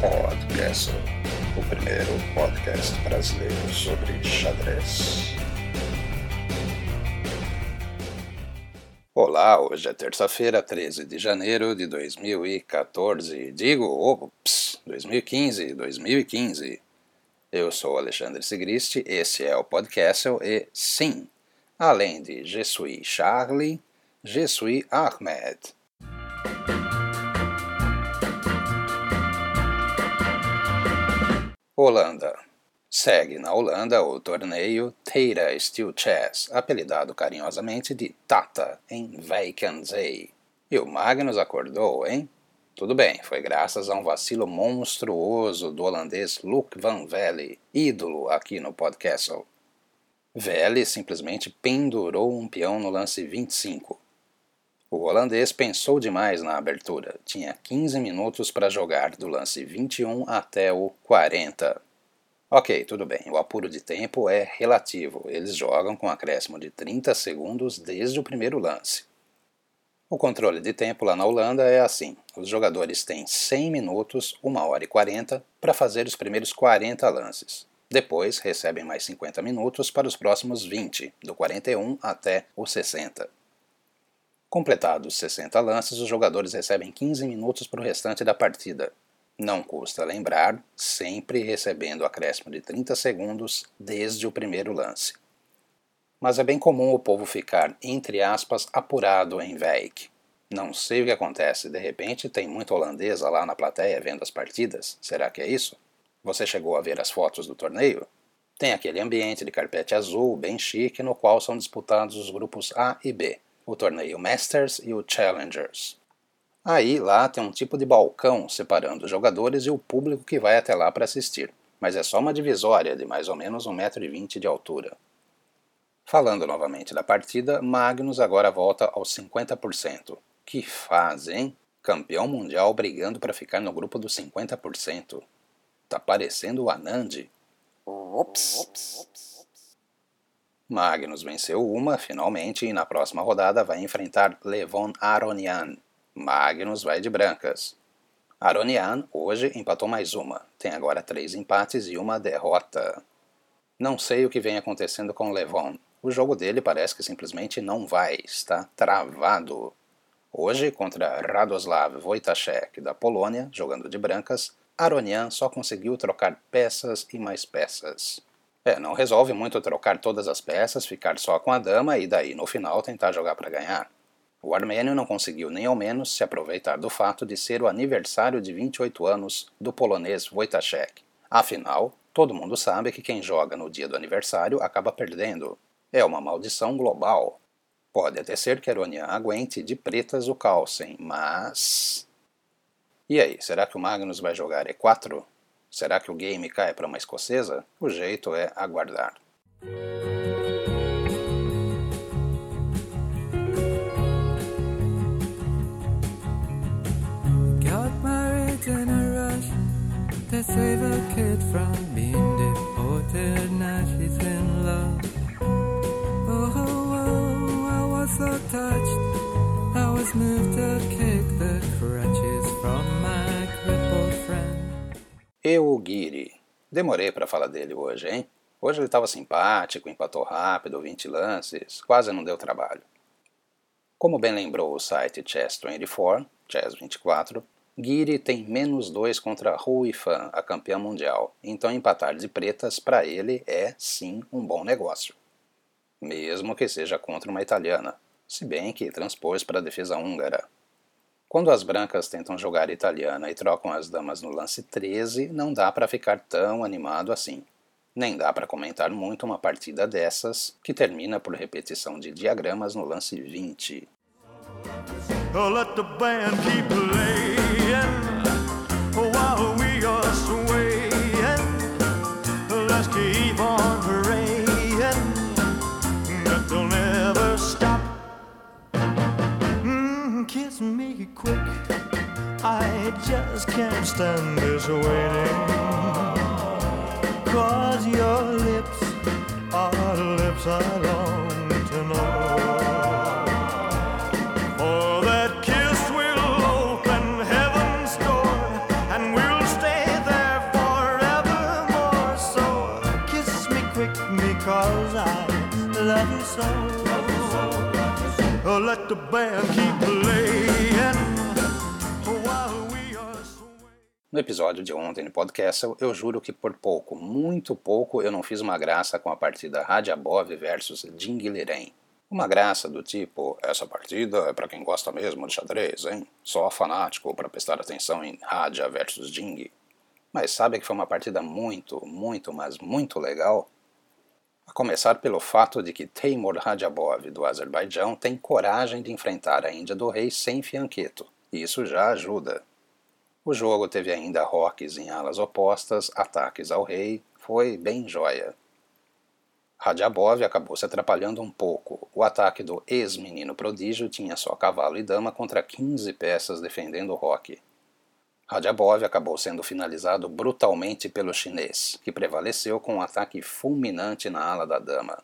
Podcast, o primeiro podcast brasileiro sobre xadrez. Olá, hoje é terça-feira, 13 de janeiro de 2014. Digo, ops, 2015, 2015. Eu sou Alexandre Sigrist, esse é o Podcast e sim, além de Je suis Charlie, Je suis Ahmed. Holanda. Segue na Holanda o torneio Tata Steel Chess, apelidado carinhosamente de Tata, em Zee. E o Magnus acordou, hein? Tudo bem, foi graças a um vacilo monstruoso do holandês Luc van Velle, ídolo aqui no podcast. Velle simplesmente pendurou um peão no lance 25. O holandês pensou demais na abertura. Tinha 15 minutos para jogar do lance 21 até o 40. Ok, tudo bem, o apuro de tempo é relativo. Eles jogam com acréscimo de 30 segundos desde o primeiro lance. O controle de tempo lá na Holanda é assim: os jogadores têm 100 minutos, 1 hora e 40, para fazer os primeiros 40 lances. Depois recebem mais 50 minutos para os próximos 20, do 41 até o 60. Completados 60 lances, os jogadores recebem 15 minutos para o restante da partida. Não custa lembrar, sempre recebendo acréscimo de 30 segundos desde o primeiro lance. Mas é bem comum o povo ficar, entre aspas, apurado em Wijk. Não sei o que acontece, de repente tem muita holandesa lá na plateia vendo as partidas. Será que é isso? Você chegou a ver as fotos do torneio? Tem aquele ambiente de carpete azul, bem chique, no qual são disputados os grupos A e B o torneio Masters e o Challengers. Aí lá tem um tipo de balcão separando os jogadores e o público que vai até lá para assistir, mas é só uma divisória de mais ou menos 1,20m de altura. Falando novamente da partida, Magnus agora volta aos 50%. Que fase, hein? Campeão mundial brigando para ficar no grupo dos 50%. Tá parecendo o Anand. Ops. Ops. Magnus venceu uma, finalmente, e na próxima rodada vai enfrentar Levon Aronian. Magnus vai de brancas. Aronian hoje empatou mais uma, tem agora três empates e uma derrota. Não sei o que vem acontecendo com Levon. O jogo dele parece que simplesmente não vai, está travado. Hoje, contra Radoslav Wojtaszek da Polônia, jogando de brancas, Aronian só conseguiu trocar peças e mais peças. É, não resolve muito trocar todas as peças, ficar só com a dama e daí no final tentar jogar para ganhar. O armênio não conseguiu nem ao menos se aproveitar do fato de ser o aniversário de 28 anos do polonês Wojtaszek. Afinal, todo mundo sabe que quem joga no dia do aniversário acaba perdendo. É uma maldição global. Pode até ser que Aronian aguente de pretas o Carlsen, mas. E aí, será que o Magnus vai jogar E4? Será que o game cai para uma escocesa? O jeito é aguardar. They save a kid from being deported. Now she's in love. Oh, oh, oh, I was so touched. Euguiri. Demorei para falar dele hoje, hein? Hoje ele estava simpático, empatou rápido, 20 lances, quase não deu trabalho. Como bem lembrou o site Chess24, Chess24, Guiri tem menos 2 contra Hu Fan, a campeã mundial, então empatar de pretas para ele é sim um bom negócio. Mesmo que seja contra uma italiana, se bem que transpôs para a defesa húngara. Quando as brancas tentam jogar italiana e trocam as damas no lance 13, não dá para ficar tão animado assim. Nem dá para comentar muito uma partida dessas, que termina por repetição de diagramas no lance 20. Oh, just make it quick. I just can't stand this waiting. Cause your lips are lips I long to know. For that kiss will open heaven's door, and we'll stay there forevermore. So kiss me quick, because I love you so. Oh, let the band keep. No episódio de ontem no podcast, eu juro que por pouco, muito pouco, eu não fiz uma graça com a partida Radiabov versus Dinguilherem. Uma graça do tipo, essa partida é para quem gosta mesmo de xadrez, hein? Só fanático para prestar atenção em Radia versus Ding. Mas sabe que foi uma partida muito, muito, mas muito legal? A começar pelo fato de que Teimur Radiabov, do Azerbaijão, tem coragem de enfrentar a Índia do Rei sem fianqueto. Isso já ajuda. O jogo teve ainda rocks em alas opostas, ataques ao rei, foi bem joia. Radiabov acabou se atrapalhando um pouco. O ataque do ex-menino prodígio tinha só cavalo e dama contra 15 peças defendendo o roque. Radiabov acabou sendo finalizado brutalmente pelo chinês, que prevaleceu com um ataque fulminante na ala da dama.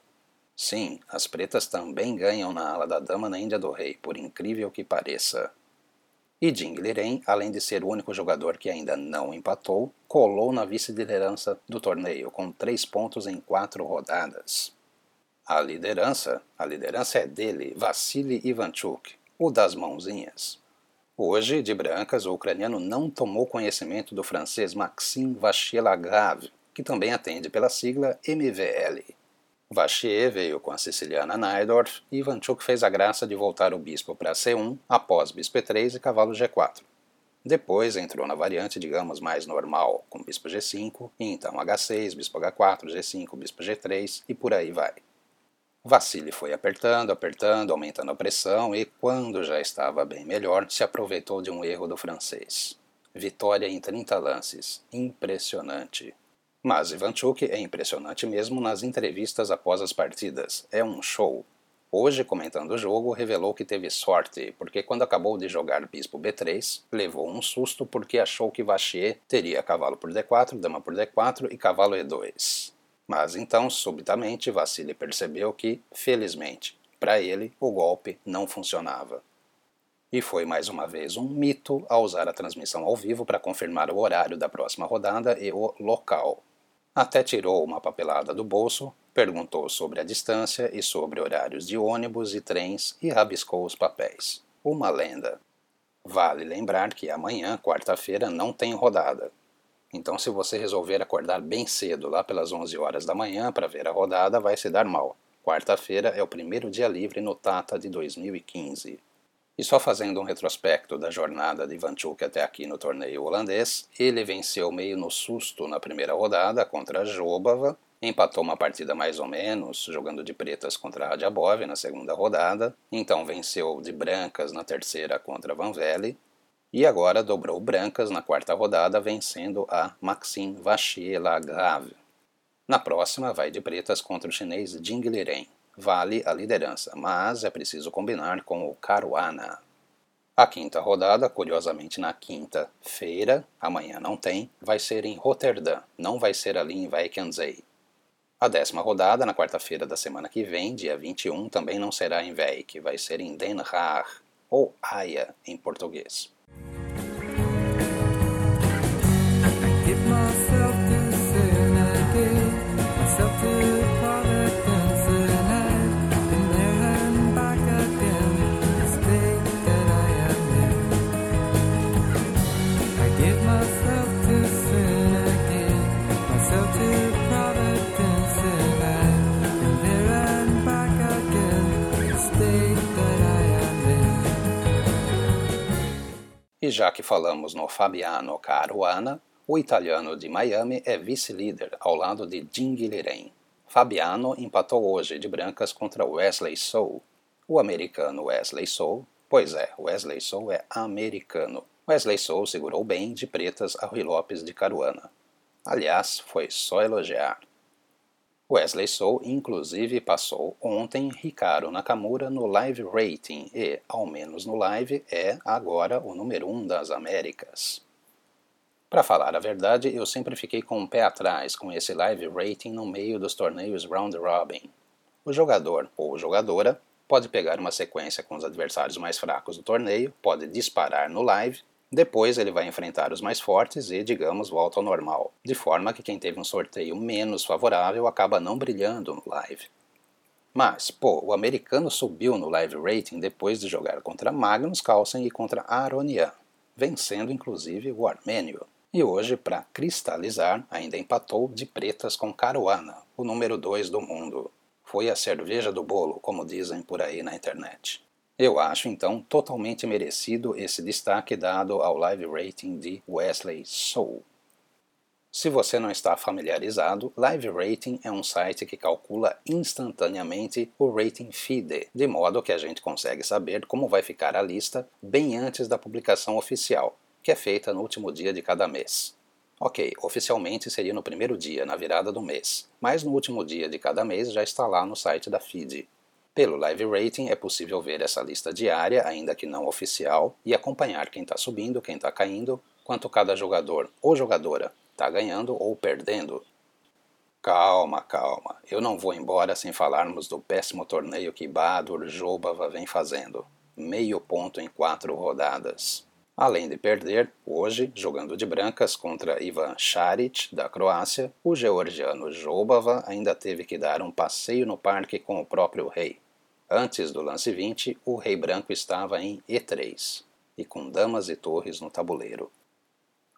Sim, as pretas também ganham na ala da dama na Índia do Rei, por incrível que pareça. E Jing Liren, além de ser o único jogador que ainda não empatou, colou na vice-liderança do torneio com três pontos em quatro rodadas. A liderança, a liderança é dele, Vassili Ivanchuk, o das mãozinhas. Hoje, de brancas, o ucraniano não tomou conhecimento do francês Maxime Vachier-Lagrave, que também atende pela sigla MVL. Vachier veio com a siciliana Naidorf e Ivanchuk fez a graça de voltar o bispo para C1 após bispo E3 e cavalo G4. Depois entrou na variante, digamos, mais normal, com bispo G5, e então H6, bispo H4, G5, bispo G3 e por aí vai. Vassili foi apertando, apertando, aumentando a pressão e, quando já estava bem melhor, se aproveitou de um erro do francês. Vitória em 30 lances. Impressionante. Mas Ivanchuk é impressionante mesmo nas entrevistas após as partidas. É um show. Hoje, comentando o jogo, revelou que teve sorte, porque quando acabou de jogar bispo b3, levou um susto porque achou que Vachier teria cavalo por d4, dama por d4 e cavalo e2. Mas então, subitamente, Vassili percebeu que, felizmente, para ele, o golpe não funcionava. E foi mais uma vez um mito ao usar a transmissão ao vivo para confirmar o horário da próxima rodada e o local. Até tirou uma papelada do bolso, perguntou sobre a distância e sobre horários de ônibus e trens e rabiscou os papéis. Uma lenda. Vale lembrar que amanhã, quarta-feira, não tem rodada. Então, se você resolver acordar bem cedo, lá pelas 11 horas da manhã, para ver a rodada, vai se dar mal. Quarta-feira é o primeiro dia livre no Tata de 2015. E só fazendo um retrospecto da jornada de Ivanchuk até aqui no torneio holandês, ele venceu meio no susto na primeira rodada contra Jobava, empatou uma partida mais ou menos, jogando de pretas contra Radiabov na segunda rodada, então venceu de brancas na terceira contra Van Velle, e agora dobrou brancas na quarta rodada, vencendo a Maxime Vachier-Lagrave. Na próxima, vai de pretas contra o chinês Jing Liren vale a liderança, mas é preciso combinar com o Caruana. A quinta rodada, curiosamente na quinta-feira, amanhã não tem, vai ser em Roterdã, não vai ser ali em Wijk A décima rodada, na quarta-feira da semana que vem, dia 21, também não será em Wijk, vai ser em Den Haag, ou Haia em português. E já que falamos no Fabiano Caruana, o italiano de Miami é vice-líder ao lado de Liren. Fabiano empatou hoje de brancas contra Wesley Soul. O americano Wesley Soul, pois é, Wesley Soul é americano. Wesley Soul segurou bem de pretas a Rui Lopes de Caruana. Aliás, foi só elogiar. Wesley Soul inclusive passou ontem Ricardo Nakamura no live rating e, ao menos no live, é agora o número 1 um das Américas. Para falar a verdade, eu sempre fiquei com um pé atrás com esse live rating no meio dos torneios round robin. O jogador ou jogadora pode pegar uma sequência com os adversários mais fracos do torneio, pode disparar no live depois ele vai enfrentar os mais fortes e, digamos, volta ao normal, de forma que quem teve um sorteio menos favorável acaba não brilhando no live. Mas, pô, o americano subiu no live rating depois de jogar contra Magnus Carlsen e contra Aronian, vencendo inclusive o armênio. E hoje, para cristalizar, ainda empatou de pretas com Caruana, o número 2 do mundo. Foi a cerveja do bolo, como dizem por aí na internet. Eu acho então totalmente merecido esse destaque dado ao live rating de Wesley Soul. Se você não está familiarizado, Live Rating é um site que calcula instantaneamente o rating FIDE, de modo que a gente consegue saber como vai ficar a lista bem antes da publicação oficial, que é feita no último dia de cada mês. Ok, oficialmente seria no primeiro dia, na virada do mês, mas no último dia de cada mês já está lá no site da FIDE. Pelo Live Rating é possível ver essa lista diária, ainda que não oficial, e acompanhar quem está subindo, quem está caindo, quanto cada jogador ou jogadora está ganhando ou perdendo. Calma, calma. Eu não vou embora sem falarmos do péssimo torneio que Badur Jobava vem fazendo. Meio ponto em quatro rodadas. Além de perder, hoje, jogando de brancas contra Ivan Šarić, da Croácia, o georgiano Jobava ainda teve que dar um passeio no parque com o próprio rei. Antes do lance 20, o rei branco estava em E3, e com damas e torres no tabuleiro.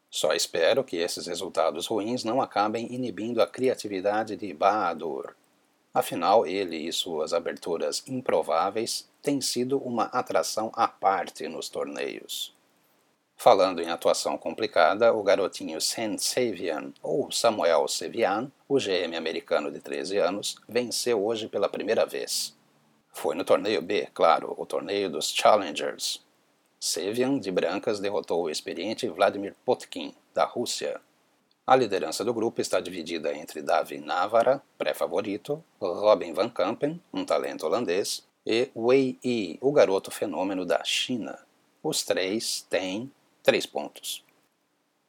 Só espero que esses resultados ruins não acabem inibindo a criatividade de Bahadur. Afinal, ele e suas aberturas improváveis têm sido uma atração à parte nos torneios. Falando em atuação complicada, o garotinho Sen Savian, ou Samuel Sevian, o GM americano de 13 anos, venceu hoje pela primeira vez. Foi no torneio B, claro, o torneio dos Challengers, Sevian, de brancas, derrotou o experiente Vladimir Potkin, da Rússia. A liderança do grupo está dividida entre Davi Navara, pré-favorito, Robin Van Kampen, um talento holandês, e Wei Yi, o garoto fenômeno da China. Os três têm três pontos.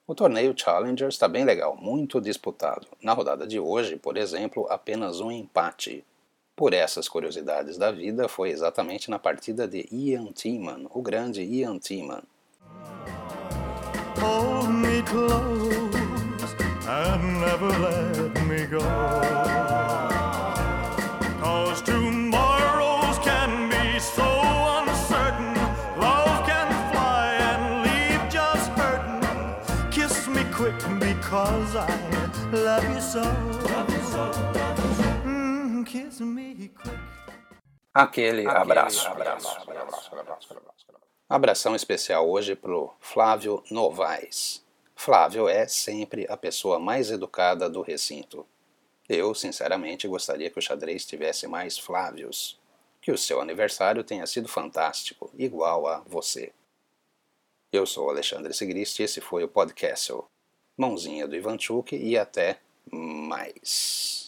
O torneio Challenger está bem legal, muito disputado. Na rodada de hoje, por exemplo, apenas um empate. Por essas curiosidades da vida, foi exatamente na partida de Ian Tiemann, o grande Ian Tiemann. Hold me close and never let me go. Cause tomorrows can be so uncertain. Love can fly Aquele, abraço. Abração especial hoje pro Flávio Novaes. Flávio é sempre a pessoa mais educada do recinto. Eu, sinceramente, gostaria que o xadrez tivesse mais Flávios. Que o seu aniversário tenha sido fantástico, igual a você. Eu sou Alexandre Sigrist e esse foi o podcast. Mãozinha do Ivanchuk e até mais.